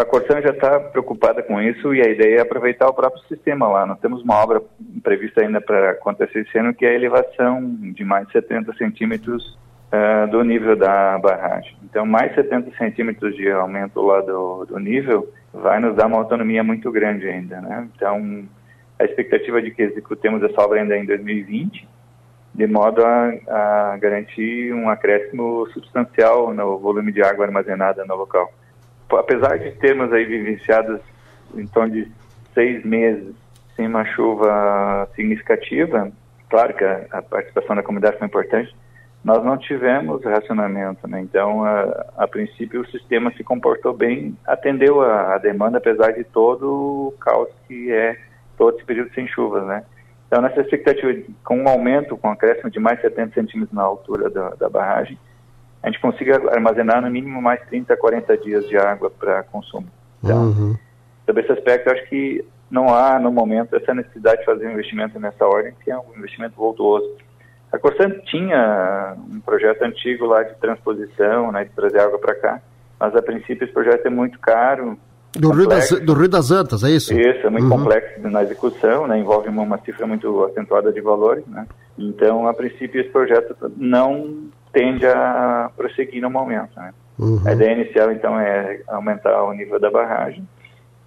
a Corsan já está preocupada com isso e a ideia é aproveitar o próprio sistema lá. Nós temos uma obra prevista ainda para acontecer esse ano, que é a elevação de mais de 70 centímetros uh, do nível da barragem. Então, mais 70 centímetros de aumento lá do, do nível vai nos dar uma autonomia muito grande ainda, né? Então, a expectativa de que executemos essa obra ainda em 2020, de modo a, a garantir um acréscimo substancial no volume de água armazenada no local apesar de termos aí vivenciado em torno de seis meses sem uma chuva significativa, claro que a, a participação da comunidade foi importante, nós não tivemos racionamento, né? Então, a, a, princípio, o sistema se comportou bem, atendeu a, a, demanda, apesar de todo o caos que é todo esse período sem chuvas, né? Então, nessa expectativa, com um aumento, com um acréscimo de mais 70 centímetros na altura da, da barragem, a gente consiga armazenar no mínimo mais 30, 40 dias de água para consumo. Então, uhum. sobre esse aspecto, acho que não há, no momento, essa necessidade de fazer um investimento nessa ordem, que é um investimento voltuoso. A Corsan tinha um projeto antigo lá de transposição, né, de trazer água para cá, mas a princípio esse projeto é muito caro. Do Rio, das, do Rio das Antas, é isso? Isso, é muito uhum. complexo na execução, né, envolve uma, uma cifra muito acentuada de valores, né? Então, a princípio, esse projeto não tende a prosseguir no momento. Né? Uhum. A ideia inicial, então, é aumentar o nível da barragem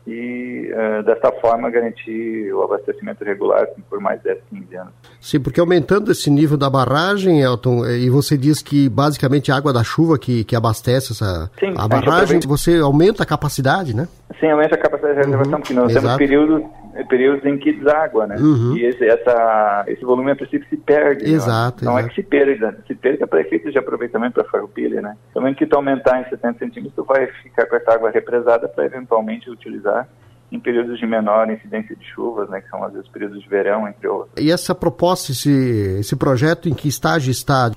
e, uh, dessa forma, garantir o abastecimento regular assim, por mais 10, 15 anos. Sim, porque aumentando esse nível da barragem, Elton, eh, e você diz que basicamente a água da chuva que, que abastece essa, Sim, a barragem, a você aumenta a capacidade, né? Sim, aumenta a capacidade de reservação, uhum. porque nós Exato. temos períodos períodos em que deságua, né? Uhum. E esse, essa, esse volume a princípio se perde. Né? Exato. Não exato. é que se perda, se perda para efeitos de aproveitamento para farroupilha, né? Também que tu aumentar em 70 centímetros, tu vai ficar com essa água represada para eventualmente utilizar em períodos de menor incidência de chuvas, né, que são às vezes períodos de verão, entre outros. E essa proposta, esse, esse projeto, em que estágio está?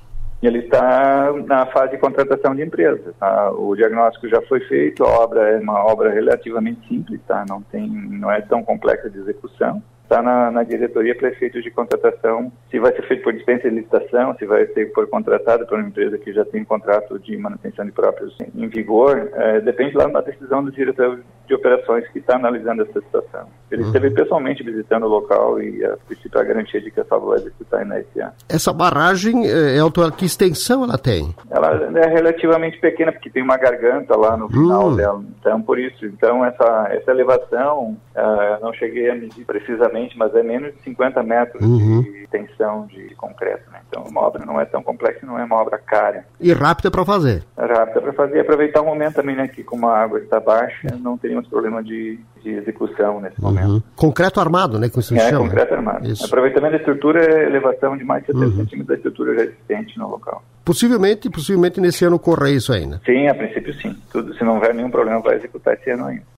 Ele está na fase de contratação de empresas. Tá? O diagnóstico já foi feito, a obra é uma obra relativamente simples, tá? não, tem, não é tão complexa de execução está na, na, diretoria para efeitos de contratação, se vai ser feito por dispensa de licitação, se vai ser por contratado por uma empresa que já tem um contrato de manutenção de próprios em vigor, é, depende lá da decisão do diretor de operações que está analisando essa situação. Ele uhum. esteve pessoalmente visitando o local e a princípio a garantia de que essa vai executar na SA. Essa barragem, é, Elton, que extensão ela tem? Ela é relativamente pequena, porque tem uma garganta lá no final uhum. dela, então por isso, então essa, essa elevação, uh, não cheguei a medir precisamente mas é menos de 50 metros uhum. de tensão de concreto. Né? Então, uma obra não é tão complexa, não é uma obra cara. E rápida para fazer. Rápida para fazer. Aproveitar o momento também, né, que como a água está baixa, não teríamos problema de, de execução nesse uhum. momento. Concreto armado, né, com isso É, chama. concreto armado. Isso. Aproveitamento da estrutura é elevação de mais de 70 uhum. centímetros da estrutura já existente no local. Possivelmente, possivelmente nesse ano ocorra isso ainda. Sim, a princípio sim. Tudo, se não houver nenhum problema, vai executar esse ano ainda.